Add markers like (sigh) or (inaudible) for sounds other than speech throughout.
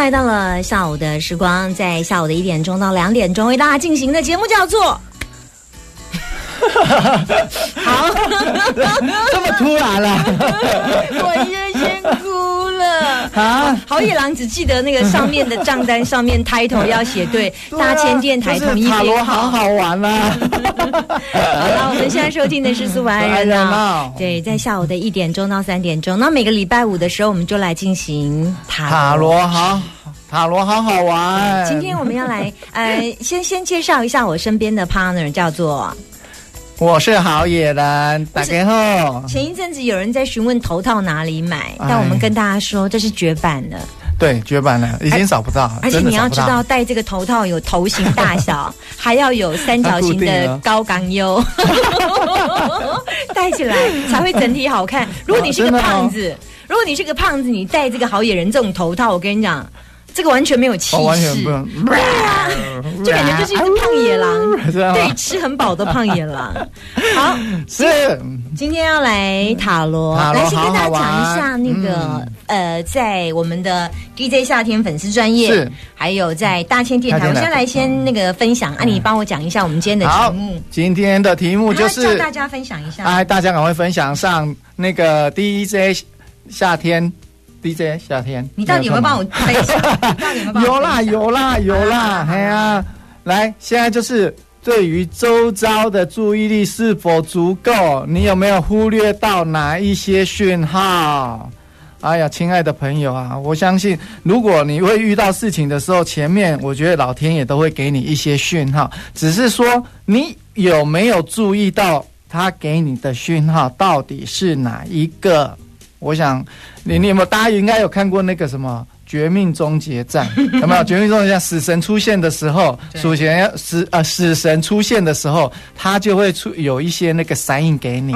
来到了下午的时光，在下午的一点钟到两点钟为大家进行的节目叫做。(laughs) (laughs) 好，这么突然了，(laughs) 我先先哭了啊！好野狼只记得那个上面的账单上面 title 要写对，大千电台同意塔罗好好玩啦！好了，我们现在收听的是苏凡人闹，对，在下午的一点钟到三点钟，那每个礼拜五的时候，我们就来进行塔罗好。塔罗好好玩。今天我们要来，呃，先先介绍一下我身边的 partner，叫做。我是好野人，打开后。前一阵子有人在询问头套哪里买，但我们跟大家说这是绝版的。对，绝版了，已经找不到。而且你要知道，戴这个头套有头型大小，(laughs) 还要有三角形的高杠优，(laughs) 戴起来才会整体好看。如果你是个胖子，如果你是个胖子，你戴这个好野人这种头套，我跟你讲。这个完全没有气势，(laughs) 就感觉就是一只胖野狼，(laughs) 对，吃很饱的胖野狼。(laughs) 好，是今天要来塔罗，来先跟大家讲一下那个呃，在我们的 DJ 夏天粉丝专业，还有在大千电台，我先来先那个分享，啊，你帮我讲一下我们今天的题目。今天的题目就是叫大家分享一下，哎，大家赶快分享上那个 DJ 夏天。DJ 夏天，你到底有没有帮我分享？(laughs) 有啦有啦有啦，哎呀，来，现在就是对于周遭的注意力是否足够？你有没有忽略到哪一些讯号？哎呀，亲爱的朋友啊，我相信，如果你会遇到事情的时候，前面我觉得老天也都会给你一些讯号，只是说你有没有注意到他给你的讯号到底是哪一个？我想，你你有没有？大家应该有看过那个什么《绝命终结战》？(laughs) 有没有《绝命终结战》？死神出现的时候，死神要死呃，死神出现的时候，他就会出有一些那个闪影给你。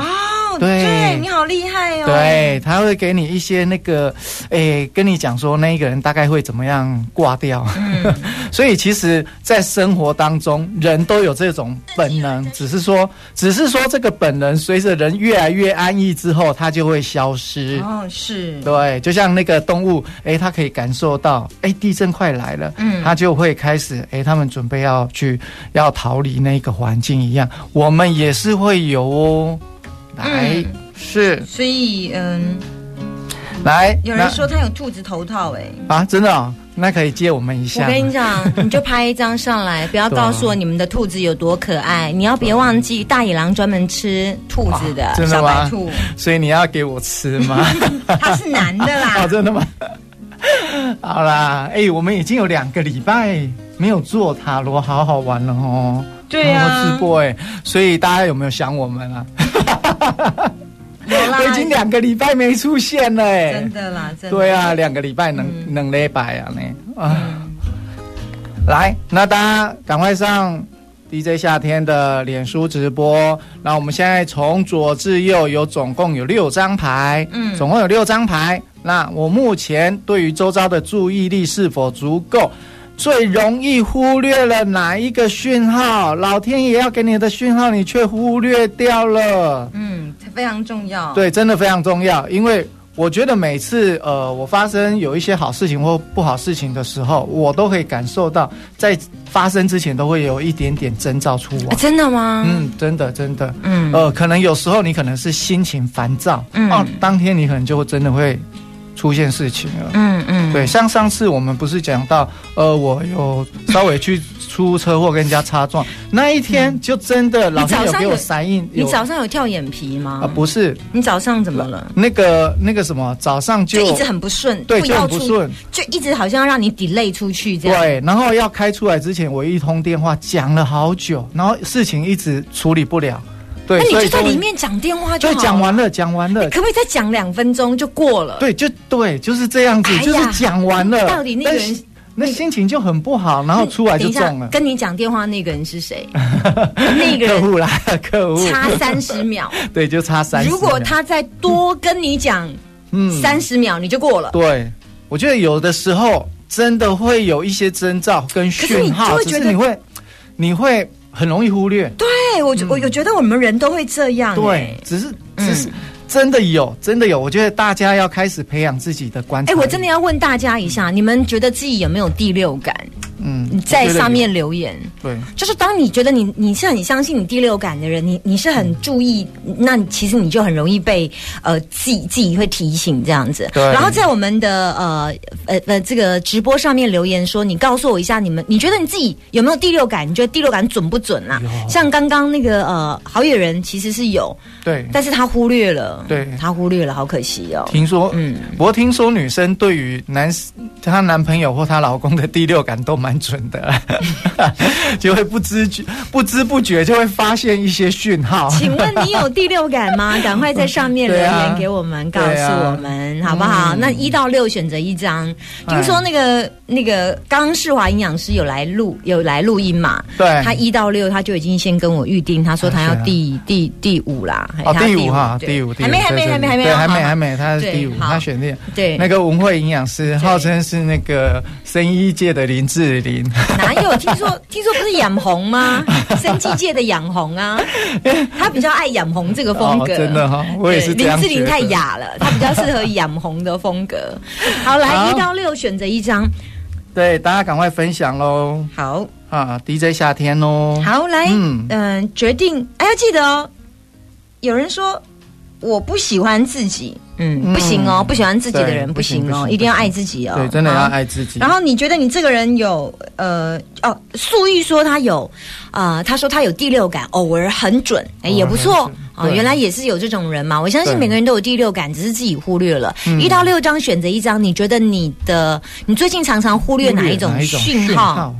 对，你好厉害哦！对，他会给你一些那个，诶，跟你讲说那一个人大概会怎么样挂掉。(laughs) 所以其实，在生活当中，人都有这种本能，只是说，只是说这个本能随着人越来越安逸之后，它就会消失。哦，是。对，就像那个动物，诶，它可以感受到，诶，地震快来了，嗯，它就会开始，诶，他们准备要去要逃离那个环境一样。我们也是会有哦。来是，所以嗯，来，有人说他有兔子头套哎啊，真的哦，那可以借我们一下。我跟你讲，你就拍一张上来，不要告诉我你们的兔子有多可爱。你要别忘记，大野狼专门吃兔子的小白兔，所以你要给我吃吗？(laughs) 他是男的啦，哦，(laughs) 真的吗？(laughs) 好啦，哎，我们已经有两个礼拜没有做塔罗，好好玩了哦。对呀，直播哎，所以大家有没有想我们啊？我已经两个礼拜没出现了哎，真的啦，真的。对啊，两个礼拜能能礼拜啊呢啊！来，那大家赶快上 DJ 夏天的脸书直播。那我们现在从左至右有总共有六张牌，嗯，总共有六张牌。那我目前对于周遭的注意力是否足够？最容易忽略了哪一个讯号？老天爷要给你的讯号，你却忽略掉了。嗯，非常重要。对，真的非常重要。因为我觉得每次呃，我发生有一些好事情或不好事情的时候，我都可以感受到，在发生之前都会有一点点征兆出来。真的吗？嗯，真的，真的。嗯，呃，可能有时候你可能是心情烦躁，嗯，当天你可能就会真的会。出现事情了，嗯嗯，对，像上次我们不是讲到，呃，我有稍微去出车祸跟人家擦撞，那一天就真的老天有给我闪印。你早上有跳眼皮吗？啊，不是，你早上怎么了？那个那个什么，早上就一直很不顺，对，就很不顺，就一直好像要让你 delay 出去这样。对，然后要开出来之前，我一通电话讲了好久，然后事情一直处理不了。对，那你就在里面讲电话就好。对，讲完了，讲完了，可不可以再讲两分钟就过了？对，就对，就是这样子，就是讲完了。到底那个人那心情就很不好，然后出来就中了。跟你讲电话那个人是谁？(laughs) 那个客户来了，客户差三十秒。(laughs) 对，就差三。如果他再多跟你讲，嗯，三十秒你就过了。对，我觉得有的时候真的会有一些征兆跟讯号，只是你会，你会。很容易忽略，对我我我觉得我们人都会这样，对，只是只是真的有，真的有。我觉得大家要开始培养自己的观察。哎，我真的要问大家一下，你们觉得自己有没有第六感？嗯，在上面留言，对，就是当你觉得你你是很相信你第六感的人，你你是很注意，那其实你就很容易被呃自己自己会提醒这样子。对。然后在我们的呃呃呃这个直播上面留言说，你告诉我一下，你们你觉得你自己有没有第六感？你觉得第六感准不准啊？像刚刚那个呃好野人其实是有，对，但是他忽略了，对，他忽略了，好可惜哦。听说，嗯，不过听说女生对于男她男朋友或她老公的第六感都蛮准的。(laughs) 就会不知觉、不知不觉就会发现一些讯号。请问你有第六感吗？(laughs) 赶快在上面留言给我们，告诉我们好不好？那一到六选择一张。听说那个那个刚世华营养师有来录有来录音嘛？对，他一到六他就已经先跟我预定，他说他要第第第五啦。哦，第五哈，第五，还没还没还没还没还没还没，他是第五，他选的对那个文慧营养师，号称是那个生医界的林志玲。哪有 (laughs) 听说？听说不是养红吗？(laughs) 生技界的养红啊，(laughs) 他比较爱养红这个风格。真的哈，我也是林志玲太哑了，他比较适合养红的风格。好，来一到六选择一张。对，大家赶快分享喽。好啊，DJ 夏天哦。好，来，嗯，决定。哎，要记得哦。有人说我不喜欢自己。嗯，不行哦，不喜欢自己的人不行哦，一定要爱自己哦。对，真的要爱自己。然后你觉得你这个人有呃哦，素玉说他有啊，他说他有第六感，偶尔很准，哎，也不错啊。原来也是有这种人嘛。我相信每个人都有第六感，只是自己忽略了。一到六张选择一张，你觉得你的你最近常常忽略哪一种讯号？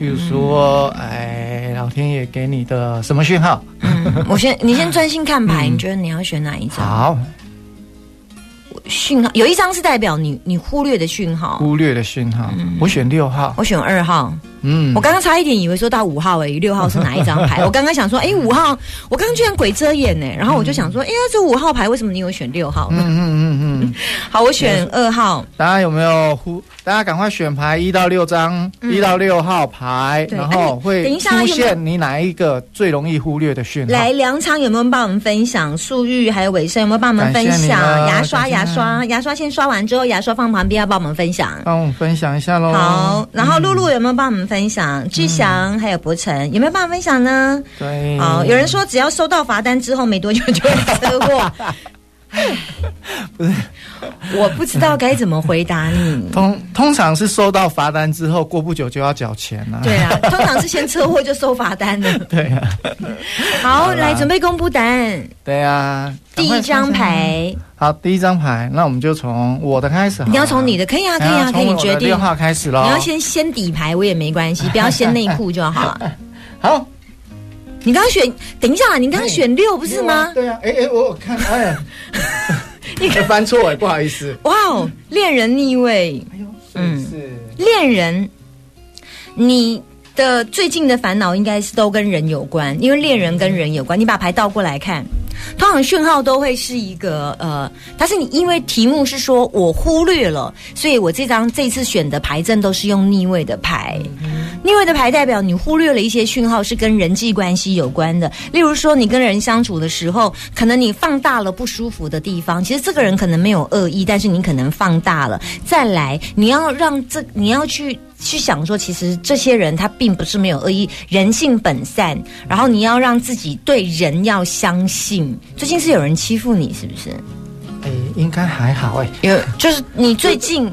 比如说，哎，老天爷给你的什么讯号？嗯，我先 (laughs) 你先专心看牌，你觉得你要选哪一张？好。讯号有一张是代表你你忽略的讯号，忽略的讯号。我选六号，我选二号。嗯，我刚刚差一点以为说到五号哎，六号是哪一张牌？(laughs) 我刚刚想说，哎，五号，我刚刚居然鬼遮眼呢。然后我就想说，哎呀，这五号牌为什么你有选六号？嗯嗯嗯嗯。(laughs) 好，我选二号。大家有没有呼？大家赶快选牌一到六张，一到六号牌，然后会出现你哪一个最容易忽略的讯号？来，梁昌有没有帮我们分享？素玉还有伟生有没有帮我们分享？牙刷，牙刷，牙刷，先刷完之后，牙刷放旁边，要帮我们分享。帮我们分享一下喽。好，然后露露有没有帮我们分享？巨祥还有博成有没有办法分享呢？对，好，有人说只要收到罚单之后没多久就会车祸。(laughs) 不是，我不知道该怎么回答你。(laughs) 通通常是收到罚单之后，过不久就要缴钱了。对啊，(laughs) 通常是先车祸就收罚单了。对啊。好，来准备公布答案。对啊，第一张牌。好，第一张牌，那我们就从我的开始。你要从你的，可以啊，可以啊，可以决定。六号开始了。你要先先底牌，我也没关系，不要掀内裤就好。好。你刚刚选，等一下，你刚刚选六不是吗？对啊，哎哎，我看，哎，(laughs) 你 (laughs) 翻错哎，不好意思。哇哦，恋人逆位，哎呦，嗯，恋人，你的最近的烦恼应该是都跟人有关，因为恋人跟人有关。你把牌倒过来看。通常讯号都会是一个呃，但是你因为题目是说我忽略了，所以我这张这次选的牌阵都是用逆位的牌。逆位的牌代表你忽略了一些讯号，是跟人际关系有关的。例如说，你跟人相处的时候，可能你放大了不舒服的地方。其实这个人可能没有恶意，但是你可能放大了。再来，你要让这你要去。去想说，其实这些人他并不是没有恶意，人性本善。然后你要让自己对人要相信。最近是有人欺负你，是不是？哎，应该还好哎。有，就是你最近。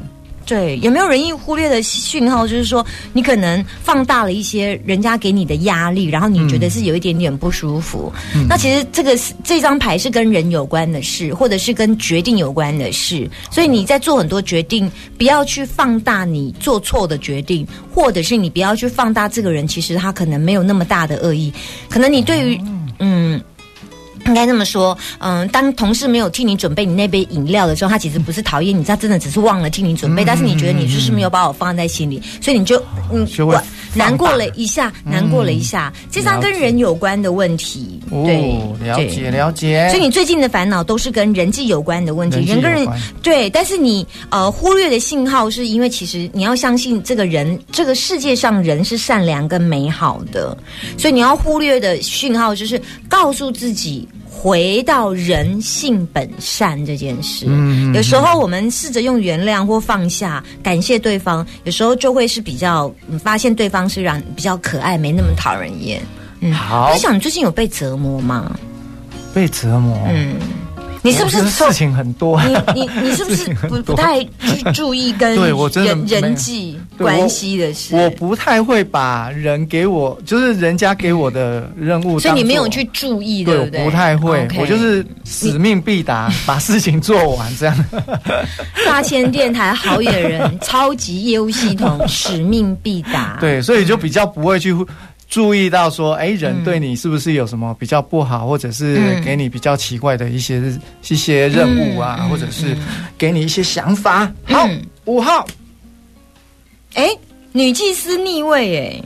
对，有没有人意忽略的讯号？就是说，你可能放大了一些人家给你的压力，然后你觉得是有一点点不舒服。那其实这个是这张牌是跟人有关的事，或者是跟决定有关的事。所以你在做很多决定，不要去放大你做错的决定，或者是你不要去放大这个人，其实他可能没有那么大的恶意。可能你对于嗯。应该这么说，嗯，当同事没有替你准备你那杯饮料的时候，他其实不是讨厌你，他真的只是忘了替你准备。但是你觉得你就是没有把我放在心里，所以你就嗯，我难过了一下，难过了一下。这张跟人有关的问题，对，了解了解。所以你最近的烦恼都是跟人际有关的问题，人跟人对。但是你呃忽略的信号，是因为其实你要相信这个人，这个世界上人是善良跟美好的，所以你要忽略的讯号就是告诉自己。回到人性本善这件事。嗯，有时候我们试着用原谅或放下，感谢对方，有时候就会是比较发现对方是让比较可爱，没那么讨人厌。嗯，好。我想你最近有被折磨吗？被折磨。嗯。你是不是事情很多？你你你是不是不不太去注意跟 (laughs) 人人际关系的事？我不太会把人给我，就是人家给我的任务，所以你没有去注意，对不对？不太会，我就是使命必达，(laughs) 把事情做完这样。(laughs) 大千电台好野人超级业务系统，使命必达。对，所以就比较不会去。注意到说，哎，人对你是不是有什么比较不好，或者是给你比较奇怪的一些一些任务啊，或者是给你一些想法？好，五号，哎。女祭司逆位，哎，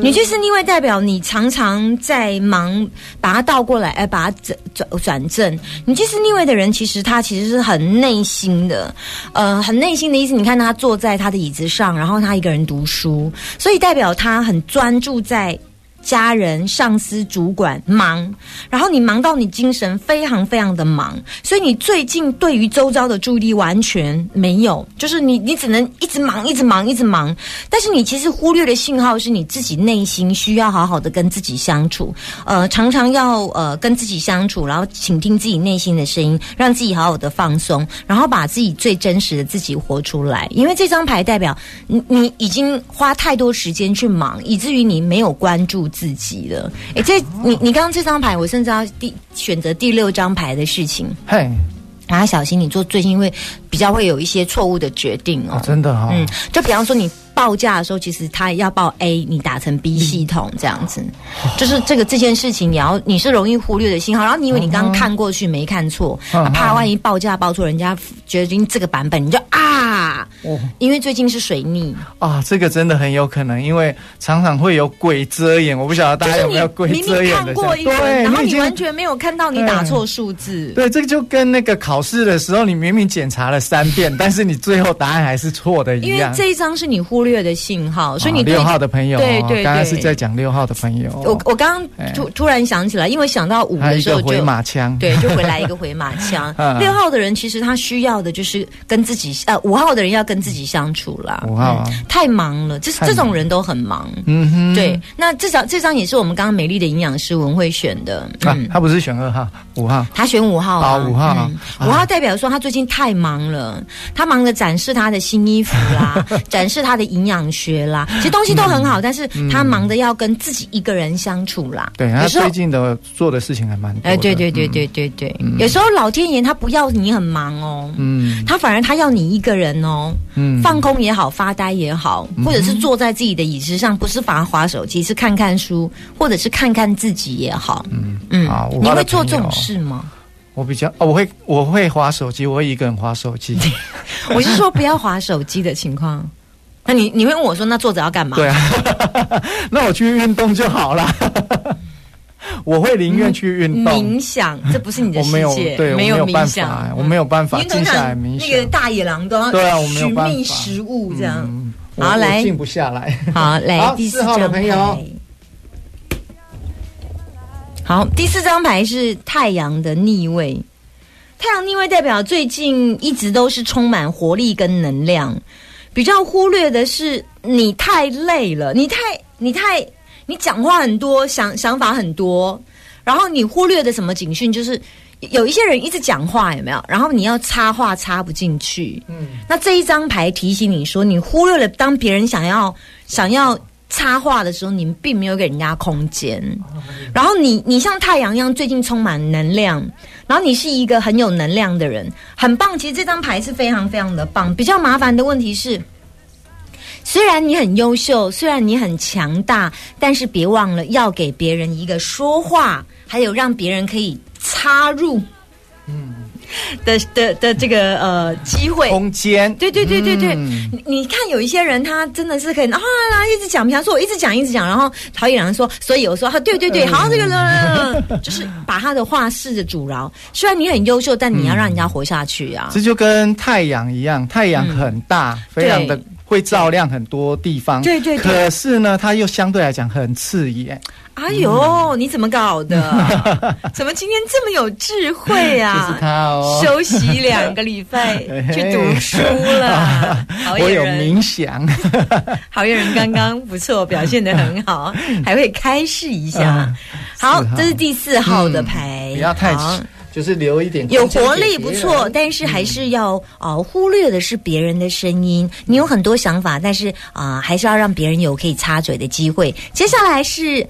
女祭司逆位代表你常常在忙，把它倒过来，哎，把它转转转正。女祭司逆位的人，其实他其实是很内心的，呃，很内心的意思。你看他坐在他的椅子上，然后他一个人读书，所以代表他很专注在。家人、上司、主管忙，然后你忙到你精神非常非常的忙，所以你最近对于周遭的注意力完全没有，就是你你只能一直忙、一直忙、一直忙。但是你其实忽略的信号是你自己内心需要好好的跟自己相处，呃，常常要呃跟自己相处，然后倾听自己内心的声音，让自己好好的放松，然后把自己最真实的自己活出来。因为这张牌代表你你已经花太多时间去忙，以至于你没有关注。自己了，哎，这你你刚刚这张牌，我甚至要第选择第六张牌的事情，嘿，大家小心，你做最近会比较会有一些错误的决定哦，真的哈，嗯，就比方说你。报价的时候，其实他要报 A，你打成 B 系统这样子，就是这个这件事情，你要你是容易忽略的信号。然后你以为你刚刚看过去没看错，怕万一报价报错，人家决定这个版本，你就啊，因为最近是水逆啊，这个真的很有可能，因为常常会有鬼遮眼，我不晓得大家有没有鬼遮眼的。对，然后你完全没有看到你打错数字。对，这个就跟那个考试的时候，你明明检查了三遍，但是你最后答案还是错的一样。因为这一张是你忽略。的信号，所以你六号的朋友，对对，刚刚是在讲六号的朋友。我我刚刚突突然想起来，因为想到五的时候就回马枪，对，就回来一个回马枪。(laughs) 六号的人其实他需要的就是跟自己，呃，五号的人要跟自己相处啦。五号太忙了，这这种人都很忙。嗯哼，对。那这张这张也是我们刚刚美丽的营养师文慧选的。嗯，他不是选二号，五号，他选五号啊，五号，五号代表说他最近太忙了，他忙着展示他的新衣服啦，(laughs) 展示他的营。营养学啦，其实东西都很好，但是他忙着要跟自己一个人相处啦。对，他最近的做的事情还蛮多。哎，对对对对对对，有时候老天爷他不要你很忙哦，嗯，他反而他要你一个人哦，嗯，放空也好，发呆也好，或者是坐在自己的椅子上，不是反而划手机，是看看书，或者是看看自己也好。嗯嗯，你会做这种事吗？我比较哦，我会我会划手机，我会一个人划手机。(laughs) 我是说不要划手机的情况。那你你会问我说，那坐着要干嘛？对啊，(laughs) 那我去运动就好了。我会宁愿去运动。冥想，这不是你的世界，对，没有冥想，我没有办法静下来冥想。那个大野狼都要对啊，我没有办法。寻觅食物这样，好来静不下来。好来，第四号的朋友。好，第四张牌是太阳的逆位。太阳逆位代表最近一直都是充满活力跟能量。比较忽略的是，你太累了，你太你太你讲话很多，想想法很多，然后你忽略的什么警讯，就是有一些人一直讲话，有没有？然后你要插话插不进去，嗯，那这一张牌提醒你说，你忽略了当别人想要想要插话的时候，你们并没有给人家空间，然后你你像太阳一样，最近充满能量。然后你是一个很有能量的人，很棒。其实这张牌是非常非常的棒。比较麻烦的问题是，虽然你很优秀，虽然你很强大，但是别忘了要给别人一个说话，还有让别人可以插入。嗯。的的的这个呃机会空间，对对对对对，你你看有一些人他真的是可以啊一直讲，比方说我一直讲一直讲，然后陶冶人说，所以我说啊对对对，好这个呢，(laughs) 就是把他的话试着阻挠。虽然你很优秀，但你要让人家活下去啊。这就跟太阳一样，太阳很大，非常的。会照亮很多地方。对对。可是呢，它又相对来讲很刺眼。哎呦，你怎么搞的？(laughs) 怎么今天这么有智慧啊？就是他哦。休息两个礼拜 (laughs) 去读书了。(laughs) 我有冥想。好月人刚刚不错，表现的很好，还会开示一下。好，这是第四号的牌。不要太。就是留一点有活力不错，但是还是要啊忽略的是别人的声音。你有很多想法，但是啊还是要让别人有可以插嘴的机会。接下来是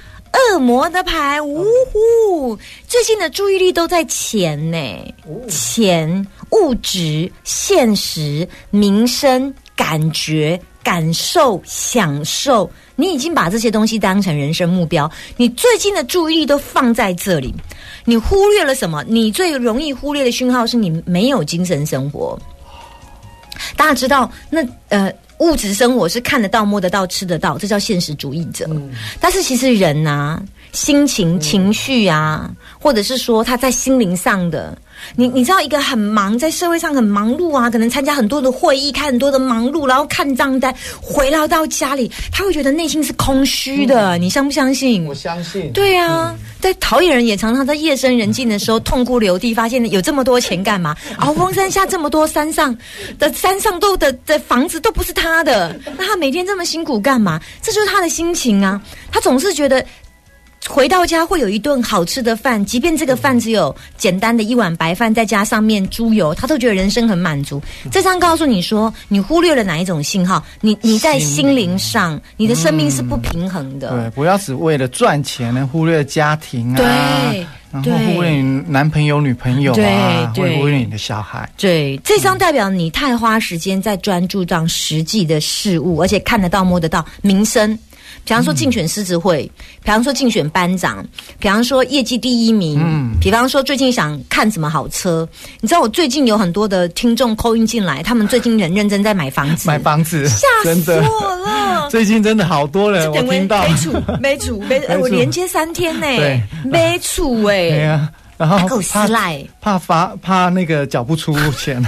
恶魔的牌，呜呼！最近的注意力都在钱呢，钱、物质、现实、民生、感觉、感受、享受。你已经把这些东西当成人生目标，你最近的注意力都放在这里，你忽略了什么？你最容易忽略的讯号是你没有精神生活。大家知道，那呃，物质生活是看得到、摸得到、吃得到，这叫现实主义者。但是其实人呐，心情、情绪啊，或者是说他在心灵上的。你你知道一个很忙，在社会上很忙碌啊，可能参加很多的会议，开很多的忙碌，然后看账单，回来到家里，他会觉得内心是空虚的。你相不相信？我相信。对啊，在陶冶人也常常在夜深人静的时候痛哭流涕，发现有这么多钱干嘛？鳌峰山下这么多山上的山上都的的房子都不是他的，那他每天这么辛苦干嘛？这就是他的心情啊，他总是觉得。回到家会有一顿好吃的饭，即便这个饭只有简单的一碗白饭，再加上面猪油，他都觉得人生很满足。这张告诉你说，你忽略了哪一种信号？你你在心灵上，你的生命是不平衡的。对，不要只为了赚钱呢，忽略家庭啊，对，然后忽略你男朋友、女朋友啊，会忽略你的小孩。对，这张代表你太花时间在专注到实际的事物，而且看得到、摸得到民生。比方说竞选狮子会，比方说竞选班长，比方说业绩第一名，嗯，比方说最近想看什么好车，你知道我最近有很多的听众扣音进来，他们最近很认真在买房子，买房子，吓死我了！(laughs) 最近真的好多人，我听到。没处没处没，(laughs) 我连接三天呢，没处哎，对啊，然后怕怕发怕那个缴不出钱。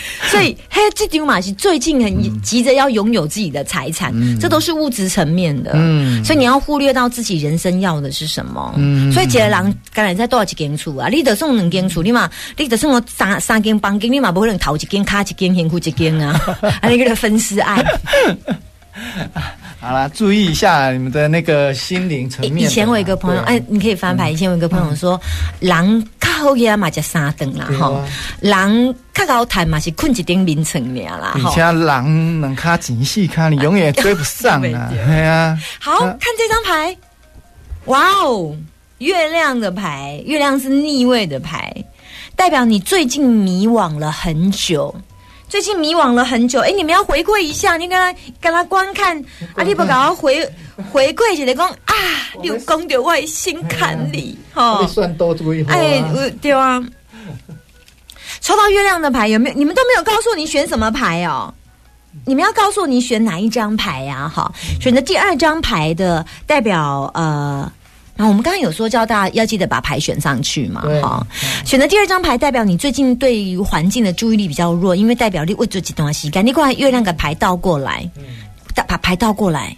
(laughs) 所以，嘿，这丢马是最近很急着要拥有自己的财产，这都是物质层面的。嗯，所以你要忽略到自己人生要的是什么。嗯，所以杰郎刚才在多少几间厝啊？你得送两间厝，你嘛，你得送我三三间房间，你嘛不可能头一间卡一间，辛苦一间啊，(laughs) 啊，那个分尸案。(laughs) 好了，注意一下你们的那个心灵层面。以前我一个朋友，哎，你可以翻牌。以前我一个朋友说，狼靠夜嘛就三等啦，哈，狼靠高台嘛是困一顶凌晨了啦。以前狼能卡仔细看，你永远追不上啊。(laughs) 对啊。好看这张牌，哇哦，月亮的牌，月亮是逆位的牌，代表你最近迷惘了很久。最近迷惘了很久，哎，你们要回归一下，你跟他跟他观看，阿弟不搞要回回归起来讲啊，有公的外心坎里，(laughs) 哈，算多注意，哎，对啊，抽到月亮的牌有没有？你们都没有告诉你选什么牌哦？你们要告诉你选哪一张牌呀？哈，选择第二张牌的代表呃。然后我们刚刚有说叫大家要记得把牌选上去嘛，哈，选择第二张牌代表你最近对于环境的注意力比较弱，因为代表你为做几东西，赶紧过来月亮的牌倒过来，把牌倒过来。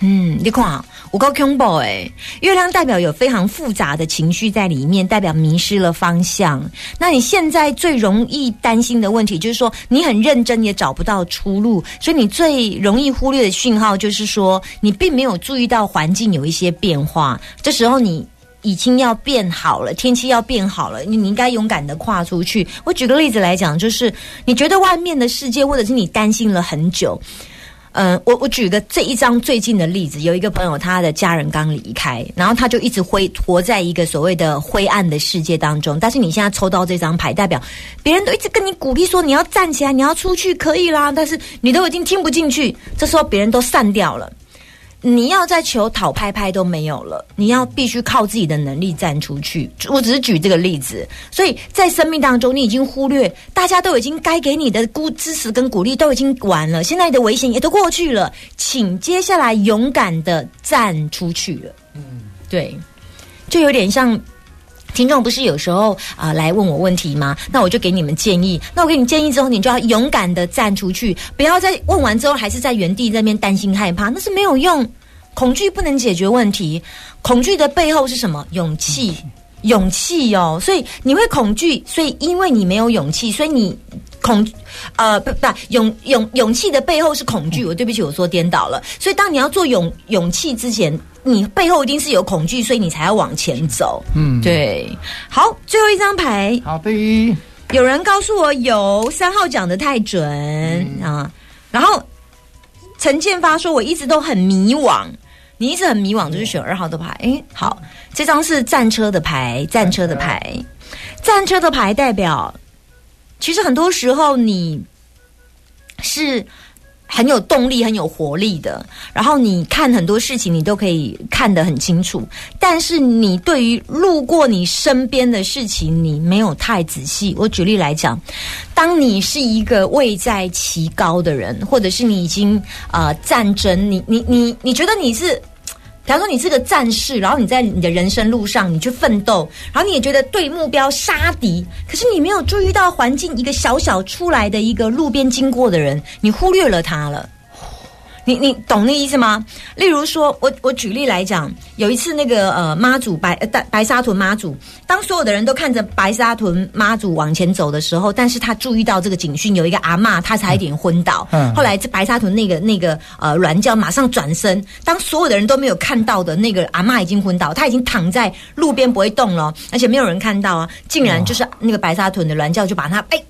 嗯，你看，我够恐怖哎！月亮代表有非常复杂的情绪在里面，代表迷失了方向。那你现在最容易担心的问题，就是说你很认真也找不到出路，所以你最容易忽略的讯号，就是说你并没有注意到环境有一些变化。这时候你已经要变好了，天气要变好了，你你应该勇敢的跨出去。我举个例子来讲，就是你觉得外面的世界，或者是你担心了很久。嗯，我我举个这一张最近的例子，有一个朋友，他的家人刚离开，然后他就一直灰活在一个所谓的灰暗的世界当中。但是你现在抽到这张牌，代表别人都一直跟你鼓励说你要站起来，你要出去，可以啦。但是你都已经听不进去，这时候别人都散掉了。你要在求讨拍拍都没有了，你要必须靠自己的能力站出去。我只是举这个例子，所以在生命当中，你已经忽略，大家都已经该给你的鼓支持跟鼓励都已经完了，现在的危险也都过去了，请接下来勇敢的站出去了。嗯，对，就有点像。听众不是有时候啊来问我问题吗？那我就给你们建议。那我给你建议之后，你就要勇敢的站出去，不要再问完之后还是在原地那边担心害怕，那是没有用。恐惧不能解决问题，恐惧的背后是什么？勇气，勇气哦。所以你会恐惧，所以因为你没有勇气，所以你恐呃不不勇勇勇气的背后是恐惧。我对不起，我说颠倒了。所以当你要做勇勇气之前。你背后一定是有恐惧，所以你才要往前走。嗯，对。好，最后一张牌。好的。有人告诉我有三号讲的太准啊，然后陈建发说我一直都很迷惘，你一直很迷惘，就是选二号的牌。哎，好，这张是战车的牌，战车的牌，战车的牌代表，其实很多时候你是。很有动力、很有活力的，然后你看很多事情，你都可以看得很清楚。但是你对于路过你身边的事情，你没有太仔细。我举例来讲，当你是一个位在其高的人，或者是你已经呃战争，你你你你觉得你是。假如说你是个战士，然后你在你的人生路上，你去奋斗，然后你也觉得对目标杀敌，可是你没有注意到环境一个小小出来的一个路边经过的人，你忽略了他了。你你懂那意思吗？例如说，我我举例来讲，有一次那个呃妈祖白呃白沙屯妈祖，当所有的人都看着白沙屯妈祖往前走的时候，但是他注意到这个警讯，有一个阿嬷，他差一点昏倒。嗯。后来这白沙屯那个那个呃软教马上转身，当所有的人都没有看到的那个阿嬷已经昏倒，他已经躺在路边不会动了，而且没有人看到啊，竟然就是那个白沙屯的软教就把他哎。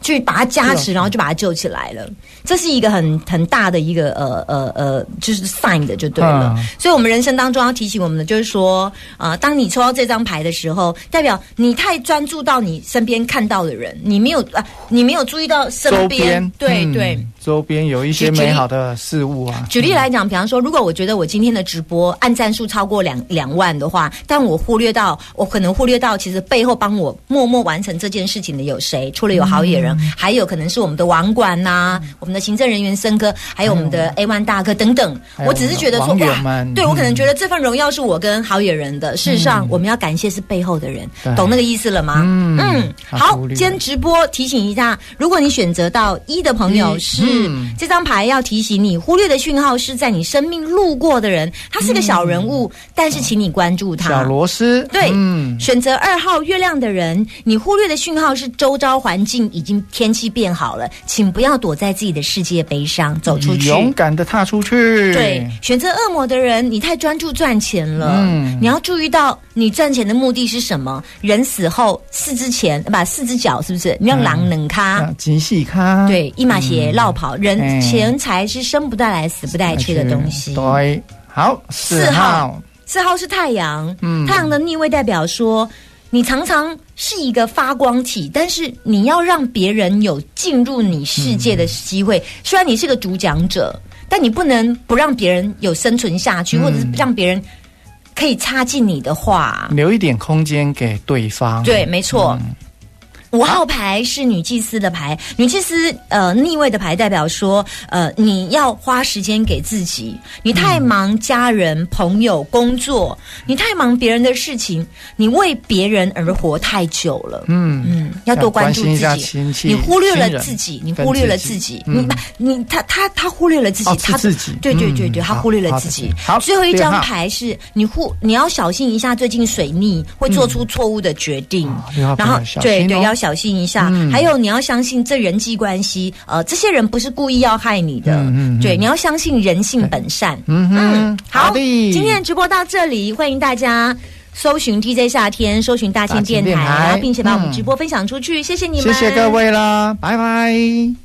去把它加持，然后就把它救起来了。这是一个很很大的一个呃呃呃，就是 sign 的就对了。所以，我们人生当中要提醒我们的，就是说啊，当你抽到这张牌的时候，代表你太专注到你身边看到的人，你没有啊，你没有注意到身边，对对。周边有一些美好的事物啊。举例来讲，比方说，如果我觉得我今天的直播按赞数超过两两万的话，但我忽略到，我可能忽略到，其实背后帮我默默完成这件事情的有谁？除了有好野人，还有可能是我们的网管呐，我们的行政人员森哥，还有我们的 A one 大哥等等。我只是觉得说，哇，对我可能觉得这份荣耀是我跟好野人的。事实上，我们要感谢是背后的人，懂那个意思了吗？嗯，好，今天直播提醒一下，如果你选择到一的朋友是。嗯，这张牌要提醒你，忽略的讯号是在你生命路过的人，他是个小人物，但是请你关注他。小螺丝，对，选择二号月亮的人，你忽略的讯号是周遭环境已经天气变好了，请不要躲在自己的世界悲伤，走出去，勇敢的踏出去。对，选择恶魔的人，你太专注赚钱了，嗯，你要注意到你赚钱的目的是什么？人死后四只钱，不，四只脚，是不是？你要狼能卡，精细咖，对，一马鞋绕跑。人钱财是生不带来死不带去的东西。对，好，四号，四号是太阳。嗯，太阳的逆位代表说，你常常是一个发光体，但是你要让别人有进入你世界的机会。虽然你是个主讲者，但你不能不让别人有生存下去，或者是让别人可以插进你的话，留一点空间给对方。对，没错。五号牌是女祭司的牌，女祭司呃逆位的牌代表说，呃你要花时间给自己，你太忙家人、朋友、工作，你太忙别人的事情，你为别人而活太久了。嗯嗯，要多关注自己，你忽略了自己，你忽略了自己，你你他他他忽略了自己，他自己，对对对对，他忽略了自己。好，最后一张牌是你忽你要小心一下，最近水逆会做出错误的决定，然后对对要。小心一下，还有你要相信这人际关系，呃，这些人不是故意要害你的，对，你要相信人性本善。嗯嗯，好，今天的直播到这里，欢迎大家搜寻 DJ 夏天，搜寻大千电台，然后并且把我们直播分享出去，谢谢你们，谢谢各位啦，拜拜。